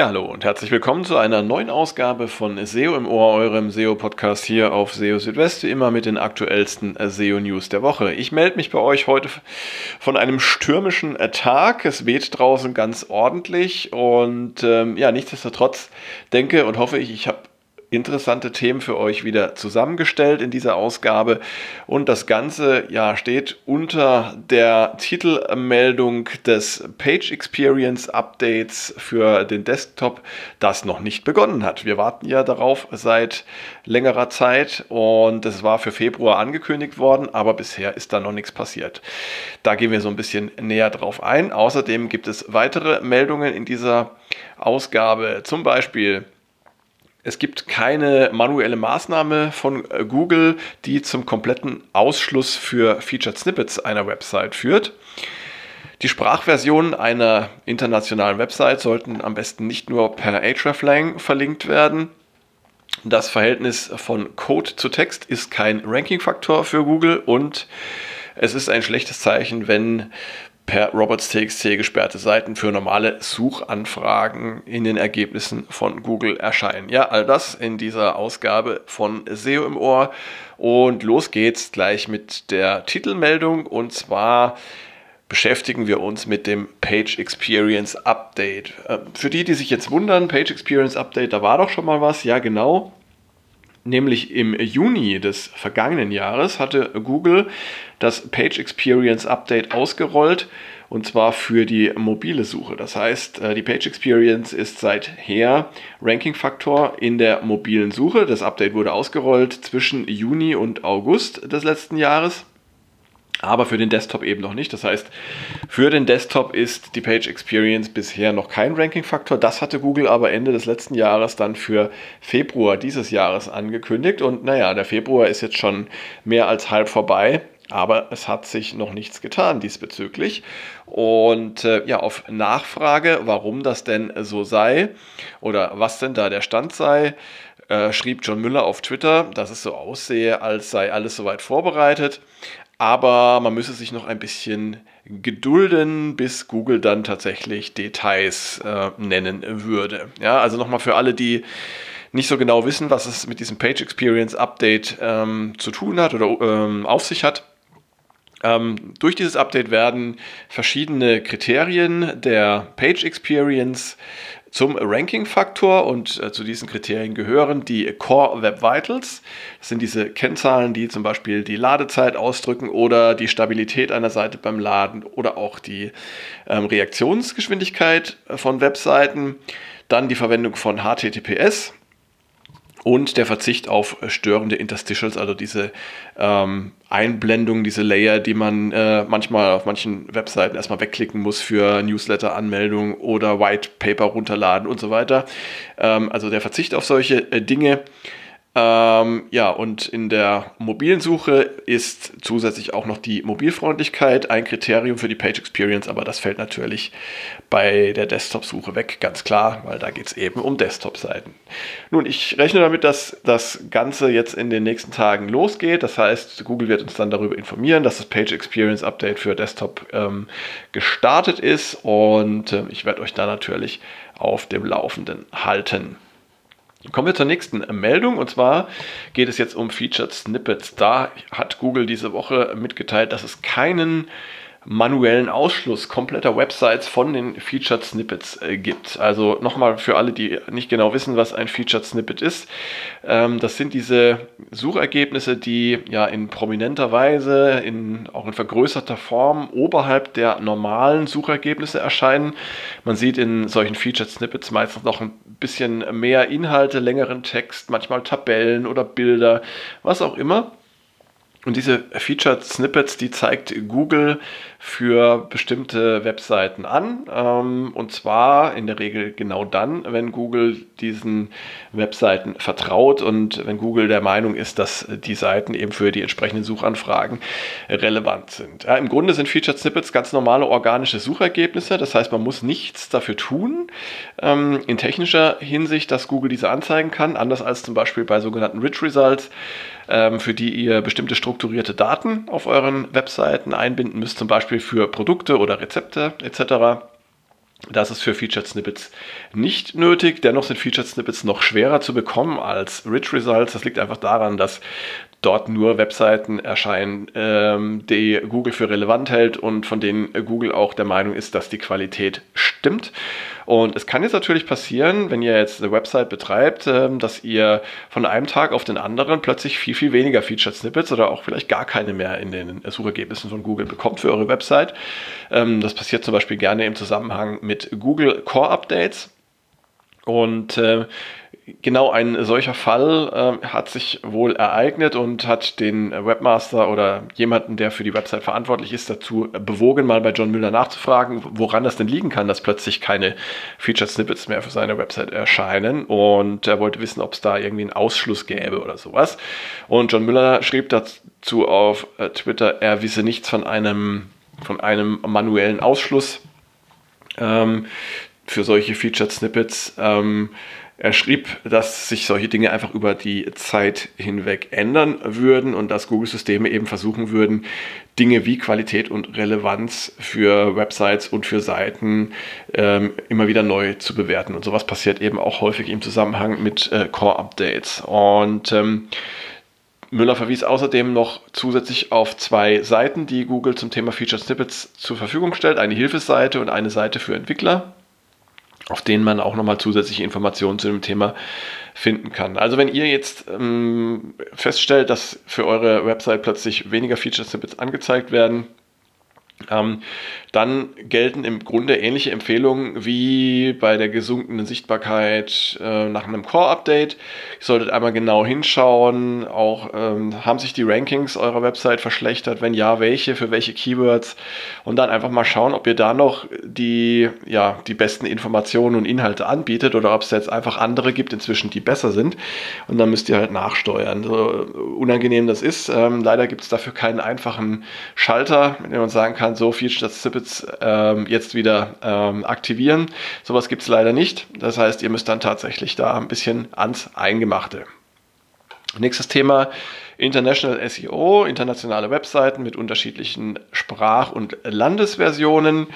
Ja, hallo und herzlich willkommen zu einer neuen Ausgabe von SEO im Ohr, eurem SEO-Podcast hier auf SEO Südwest, wie immer mit den aktuellsten SEO-News der Woche. Ich melde mich bei euch heute von einem stürmischen Tag. Es weht draußen ganz ordentlich und ähm, ja, nichtsdestotrotz denke und hoffe ich, ich habe interessante Themen für euch wieder zusammengestellt in dieser Ausgabe. Und das Ganze ja, steht unter der Titelmeldung des Page Experience Updates für den Desktop, das noch nicht begonnen hat. Wir warten ja darauf seit längerer Zeit und es war für Februar angekündigt worden, aber bisher ist da noch nichts passiert. Da gehen wir so ein bisschen näher drauf ein. Außerdem gibt es weitere Meldungen in dieser Ausgabe, zum Beispiel es gibt keine manuelle Maßnahme von äh, Google, die zum kompletten Ausschluss für Featured Snippets einer Website führt. Die Sprachversionen einer internationalen Website sollten am besten nicht nur per hreflang verlinkt werden. Das Verhältnis von Code zu Text ist kein Ranking-Faktor für Google und es ist ein schlechtes Zeichen, wenn per robots.txt gesperrte Seiten für normale Suchanfragen in den Ergebnissen von Google erscheinen. Ja, all das in dieser Ausgabe von SEO im Ohr. Und los geht's gleich mit der Titelmeldung. Und zwar beschäftigen wir uns mit dem Page Experience Update. Ähm, für die, die sich jetzt wundern, Page Experience Update, da war doch schon mal was. Ja, genau. Nämlich im Juni des vergangenen Jahres hatte Google das Page Experience Update ausgerollt und zwar für die mobile Suche. Das heißt, äh, die Page Experience ist seither Ranking-Faktor in der mobilen Suche. Das Update wurde ausgerollt zwischen Juni und August des letzten Jahres aber für den Desktop eben noch nicht. Das heißt, für den Desktop ist die Page Experience bisher noch kein Ranking-Faktor. Das hatte Google aber Ende des letzten Jahres dann für Februar dieses Jahres angekündigt. Und naja, der Februar ist jetzt schon mehr als halb vorbei. Aber es hat sich noch nichts getan diesbezüglich. Und äh, ja, auf Nachfrage, warum das denn so sei oder was denn da der Stand sei, äh, schrieb John Müller auf Twitter, dass es so aussehe, als sei alles soweit vorbereitet aber man müsse sich noch ein bisschen gedulden, bis Google dann tatsächlich Details äh, nennen würde. Ja, also nochmal für alle, die nicht so genau wissen, was es mit diesem Page Experience Update ähm, zu tun hat oder ähm, auf sich hat. Ähm, durch dieses Update werden verschiedene Kriterien der Page Experience zum Ranking-Faktor und äh, zu diesen Kriterien gehören die Core Web Vitals. Das sind diese Kennzahlen, die zum Beispiel die Ladezeit ausdrücken oder die Stabilität einer Seite beim Laden oder auch die ähm, Reaktionsgeschwindigkeit von Webseiten. Dann die Verwendung von HTTPS und der Verzicht auf störende Interstitials, also diese ähm, Einblendung, diese Layer, die man äh, manchmal auf manchen Webseiten erstmal wegklicken muss für Newsletter-Anmeldung oder White Paper runterladen und so weiter. Ähm, also der Verzicht auf solche äh, Dinge. Ähm, ja, und in der mobilen Suche ist zusätzlich auch noch die Mobilfreundlichkeit ein Kriterium für die Page Experience, aber das fällt natürlich bei der Desktop-Suche weg, ganz klar, weil da geht es eben um Desktop-Seiten. Nun, ich rechne damit, dass das Ganze jetzt in den nächsten Tagen losgeht. Das heißt, Google wird uns dann darüber informieren, dass das Page Experience Update für Desktop ähm, gestartet ist und äh, ich werde euch da natürlich auf dem Laufenden halten. Kommen wir zur nächsten Meldung und zwar geht es jetzt um Featured Snippets. Da hat Google diese Woche mitgeteilt, dass es keinen manuellen Ausschluss kompletter Websites von den Featured Snippets äh, gibt. Also nochmal für alle, die nicht genau wissen, was ein Featured Snippet ist. Ähm, das sind diese Suchergebnisse, die ja in prominenter Weise, in, auch in vergrößerter Form oberhalb der normalen Suchergebnisse erscheinen. Man sieht in solchen Featured Snippets meistens noch ein bisschen mehr Inhalte, längeren Text, manchmal Tabellen oder Bilder, was auch immer. Und diese Featured Snippets, die zeigt Google für bestimmte Webseiten an. Ähm, und zwar in der Regel genau dann, wenn Google diesen Webseiten vertraut und wenn Google der Meinung ist, dass die Seiten eben für die entsprechenden Suchanfragen relevant sind. Ja, Im Grunde sind Featured Snippets ganz normale organische Suchergebnisse. Das heißt, man muss nichts dafür tun ähm, in technischer Hinsicht, dass Google diese anzeigen kann, anders als zum Beispiel bei sogenannten Rich Results für die ihr bestimmte strukturierte Daten auf euren Webseiten einbinden müsst, zum Beispiel für Produkte oder Rezepte etc. Das ist für Featured Snippets nicht nötig. Dennoch sind Featured Snippets noch schwerer zu bekommen als Rich Results. Das liegt einfach daran, dass dort nur Webseiten erscheinen, ähm, die Google für relevant hält und von denen Google auch der Meinung ist, dass die Qualität stimmt. Und es kann jetzt natürlich passieren, wenn ihr jetzt eine Website betreibt, ähm, dass ihr von einem Tag auf den anderen plötzlich viel, viel weniger Featured Snippets oder auch vielleicht gar keine mehr in den Suchergebnissen von Google bekommt für eure Website. Ähm, das passiert zum Beispiel gerne im Zusammenhang mit Google Core Updates. Und äh, genau ein solcher Fall äh, hat sich wohl ereignet und hat den Webmaster oder jemanden, der für die Website verantwortlich ist, dazu bewogen, mal bei John Müller nachzufragen, woran das denn liegen kann, dass plötzlich keine Featured Snippets mehr für seine Website erscheinen. Und er wollte wissen, ob es da irgendwie einen Ausschluss gäbe oder sowas. Und John Müller schrieb dazu auf äh, Twitter, er wisse nichts von einem, von einem manuellen Ausschluss ähm, für solche Featured Snippets. Ähm, er schrieb, dass sich solche Dinge einfach über die Zeit hinweg ändern würden und dass Google-Systeme eben versuchen würden, Dinge wie Qualität und Relevanz für Websites und für Seiten ähm, immer wieder neu zu bewerten. Und sowas passiert eben auch häufig im Zusammenhang mit äh, Core-Updates. Und ähm, Müller verwies außerdem noch zusätzlich auf zwei Seiten, die Google zum Thema Featured Snippets zur Verfügung stellt. Eine Hilfeseite und eine Seite für Entwickler auf denen man auch nochmal zusätzliche Informationen zu dem Thema finden kann. Also wenn ihr jetzt ähm, feststellt, dass für eure Website plötzlich weniger Feature Snippets angezeigt werden, dann gelten im Grunde ähnliche Empfehlungen wie bei der gesunkenen Sichtbarkeit äh, nach einem Core-Update. Ihr solltet einmal genau hinschauen, auch ähm, haben sich die Rankings eurer Website verschlechtert, wenn ja, welche, für welche Keywords? Und dann einfach mal schauen, ob ihr da noch die, ja, die besten Informationen und Inhalte anbietet oder ob es jetzt einfach andere gibt inzwischen, die besser sind. Und dann müsst ihr halt nachsteuern. So unangenehm das ist, ähm, leider gibt es dafür keinen einfachen Schalter, mit dem man sagen kann, so viel Snippets Snippets ähm, jetzt wieder ähm, aktivieren. Sowas gibt es leider nicht. Das heißt, ihr müsst dann tatsächlich da ein bisschen ans Eingemachte. Nächstes Thema International SEO, internationale Webseiten mit unterschiedlichen Sprach- und Landesversionen.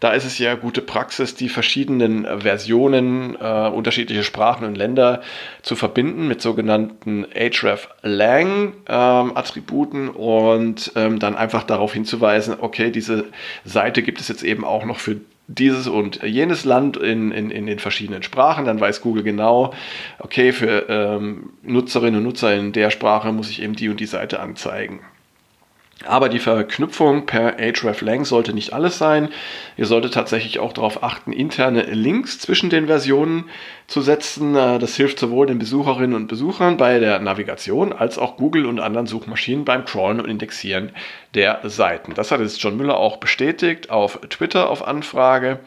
Da ist es ja gute Praxis, die verschiedenen Versionen, äh, unterschiedliche Sprachen und Länder zu verbinden mit sogenannten href-lang-Attributen ähm, und ähm, dann einfach darauf hinzuweisen, okay, diese Seite gibt es jetzt eben auch noch für dieses und jenes Land in, in, in den verschiedenen Sprachen. Dann weiß Google genau, okay, für ähm, Nutzerinnen und Nutzer in der Sprache muss ich eben die und die Seite anzeigen. Aber die Verknüpfung per hreflang sollte nicht alles sein. Ihr solltet tatsächlich auch darauf achten, interne Links zwischen den Versionen zu setzen. Äh, das hilft sowohl den Besucherinnen und Besuchern bei der Navigation als auch Google und anderen Suchmaschinen beim Crawlen und Indexieren der Seiten. Das hat jetzt John Müller auch bestätigt auf Twitter auf Anfrage.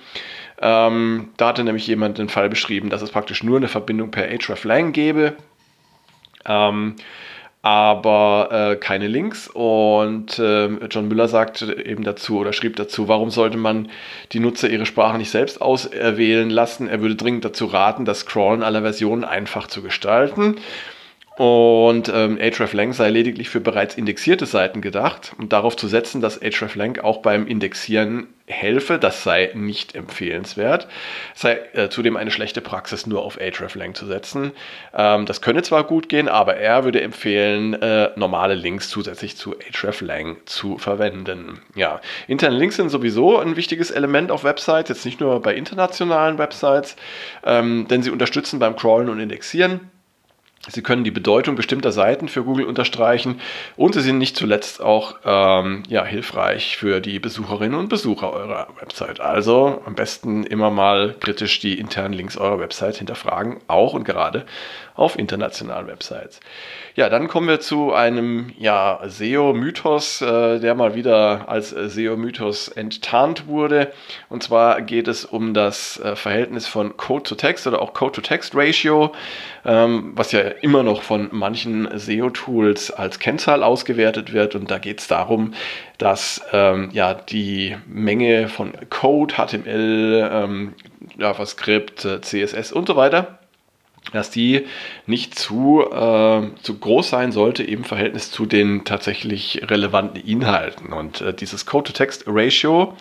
Ähm, da hatte nämlich jemand den Fall beschrieben, dass es praktisch nur eine Verbindung per hreflang gäbe. Ähm, aber äh, keine Links. Und äh, John Müller sagte eben dazu oder schrieb dazu, warum sollte man die Nutzer ihre Sprache nicht selbst auserwählen lassen? Er würde dringend dazu raten, das Scrollen aller Versionen einfach zu gestalten. Und ähm, hreflang sei lediglich für bereits indexierte Seiten gedacht und darauf zu setzen, dass hreflang auch beim Indexieren helfe, das sei nicht empfehlenswert. Es sei äh, zudem eine schlechte Praxis, nur auf hreflang zu setzen. Ähm, das könne zwar gut gehen, aber er würde empfehlen, äh, normale Links zusätzlich zu hreflang zu verwenden. Ja, interne Links sind sowieso ein wichtiges Element auf Websites, jetzt nicht nur bei internationalen Websites, ähm, denn sie unterstützen beim Crawlen und Indexieren. Sie können die Bedeutung bestimmter Seiten für Google unterstreichen und sie sind nicht zuletzt auch ähm, ja, hilfreich für die Besucherinnen und Besucher eurer Website. Also am besten immer mal kritisch die internen Links eurer Website hinterfragen, auch und gerade auf internationalen Websites. Ja, dann kommen wir zu einem ja, SEO-Mythos, äh, der mal wieder als äh, SEO-Mythos enttarnt wurde. Und zwar geht es um das äh, Verhältnis von Code-to-Text oder auch Code-to-Text-Ratio, ähm, was ja immer noch von manchen SEO-Tools als Kennzahl ausgewertet wird. Und da geht es darum, dass ähm, ja, die Menge von Code, HTML, ähm, JavaScript, CSS und so weiter dass die nicht zu, äh, zu groß sein sollte im Verhältnis zu den tatsächlich relevanten Inhalten. Und äh, dieses Code-to-Text-Ratio,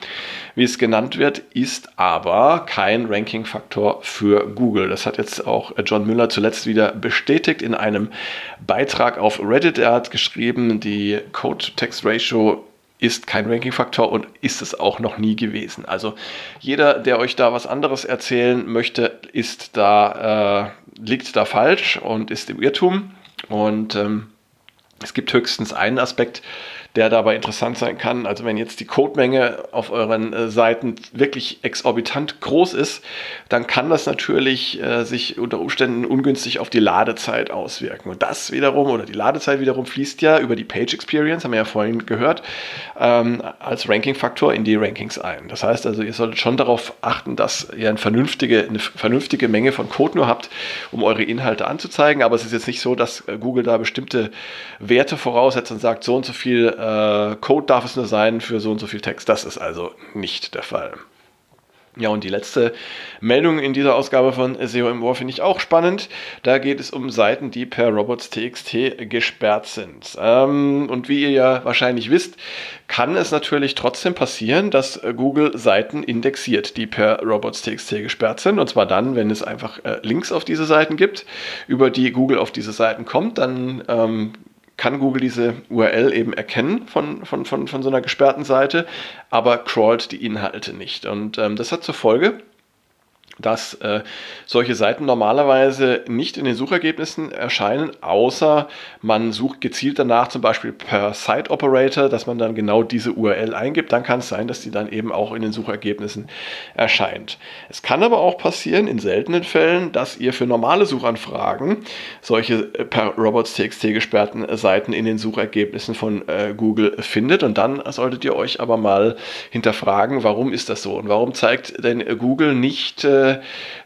wie es genannt wird, ist aber kein Ranking-Faktor für Google. Das hat jetzt auch John Müller zuletzt wieder bestätigt in einem Beitrag auf Reddit. Er hat geschrieben, die Code-to-Text-Ratio ist kein Ranking-Faktor und ist es auch noch nie gewesen. Also jeder, der euch da was anderes erzählen möchte, ist da, äh, liegt da falsch und ist im Irrtum. Und ähm, es gibt höchstens einen Aspekt, der dabei interessant sein kann. Also wenn jetzt die Codemenge auf euren äh, Seiten wirklich exorbitant groß ist, dann kann das natürlich äh, sich unter Umständen ungünstig auf die Ladezeit auswirken. Und das wiederum, oder die Ladezeit wiederum fließt ja über die Page Experience, haben wir ja vorhin gehört, ähm, als Ranking-Faktor in die Rankings ein. Das heißt also, ihr solltet schon darauf achten, dass ihr eine vernünftige, eine vernünftige Menge von Code nur habt, um eure Inhalte anzuzeigen. Aber es ist jetzt nicht so, dass äh, Google da bestimmte Werte voraussetzt und sagt, so und so viel äh, Code darf es nur sein für so und so viel Text. Das ist also nicht der Fall. Ja, und die letzte Meldung in dieser Ausgabe von SEO im Ohr finde ich auch spannend. Da geht es um Seiten, die per robots.txt gesperrt sind. Ähm, und wie ihr ja wahrscheinlich wisst, kann es natürlich trotzdem passieren, dass Google Seiten indexiert, die per robots.txt gesperrt sind. Und zwar dann, wenn es einfach äh, Links auf diese Seiten gibt, über die Google auf diese Seiten kommt, dann ähm, kann Google diese URL eben erkennen von, von, von, von so einer gesperrten Seite, aber crawlt die Inhalte nicht. Und ähm, das hat zur Folge, dass äh, solche Seiten normalerweise nicht in den Suchergebnissen erscheinen, außer man sucht gezielt danach, zum Beispiel per Site Operator, dass man dann genau diese URL eingibt. Dann kann es sein, dass die dann eben auch in den Suchergebnissen erscheint. Es kann aber auch passieren, in seltenen Fällen, dass ihr für normale Suchanfragen solche äh, per robots.txt gesperrten Seiten in den Suchergebnissen von äh, Google findet. Und dann solltet ihr euch aber mal hinterfragen, warum ist das so und warum zeigt denn Google nicht äh,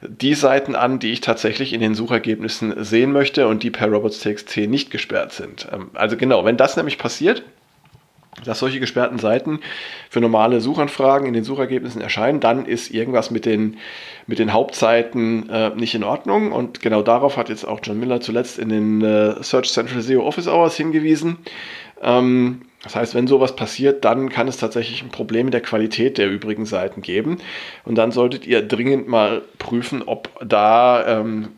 die Seiten an, die ich tatsächlich in den Suchergebnissen sehen möchte und die per robots.txt nicht gesperrt sind. Ähm, also genau, wenn das nämlich passiert, dass solche gesperrten Seiten für normale Suchanfragen in den Suchergebnissen erscheinen, dann ist irgendwas mit den, mit den Hauptseiten äh, nicht in Ordnung. Und genau darauf hat jetzt auch John Miller zuletzt in den äh, Search Central SEO Office Hours hingewiesen. Ähm, das heißt, wenn sowas passiert, dann kann es tatsächlich ein Problem mit der Qualität der übrigen Seiten geben. Und dann solltet ihr dringend mal prüfen, ob da ähm,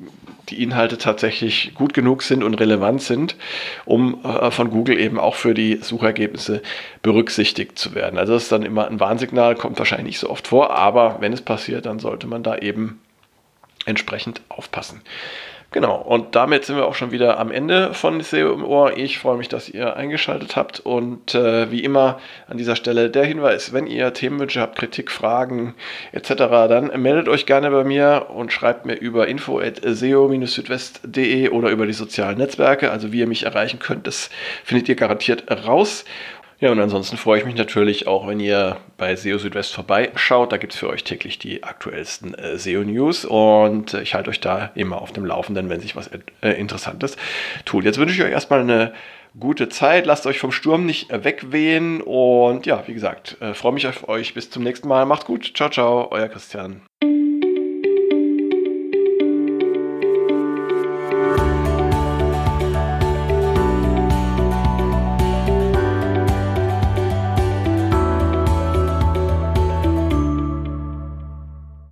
die Inhalte tatsächlich gut genug sind und relevant sind, um äh, von Google eben auch für die Suchergebnisse berücksichtigt zu werden. Also das ist dann immer ein Warnsignal, kommt wahrscheinlich nicht so oft vor, aber wenn es passiert, dann sollte man da eben entsprechend aufpassen. Genau, und damit sind wir auch schon wieder am Ende von SEO im Ohr. Ich freue mich, dass ihr eingeschaltet habt und äh, wie immer an dieser Stelle der Hinweis, wenn ihr Themenwünsche habt, Kritik, Fragen etc., dann meldet euch gerne bei mir und schreibt mir über info.seo-südwest.de oder über die sozialen Netzwerke. Also wie ihr mich erreichen könnt, das findet ihr garantiert raus. Ja, und ansonsten freue ich mich natürlich auch, wenn ihr bei SEO Südwest vorbeischaut. Da gibt es für euch täglich die aktuellsten äh, SEO-News und äh, ich halte euch da immer auf dem Laufenden, wenn sich was äh, Interessantes tut. Jetzt wünsche ich euch erstmal eine gute Zeit. Lasst euch vom Sturm nicht äh, wegwehen und ja, wie gesagt, äh, freue mich auf euch. Bis zum nächsten Mal. Macht's gut. Ciao, ciao, euer Christian.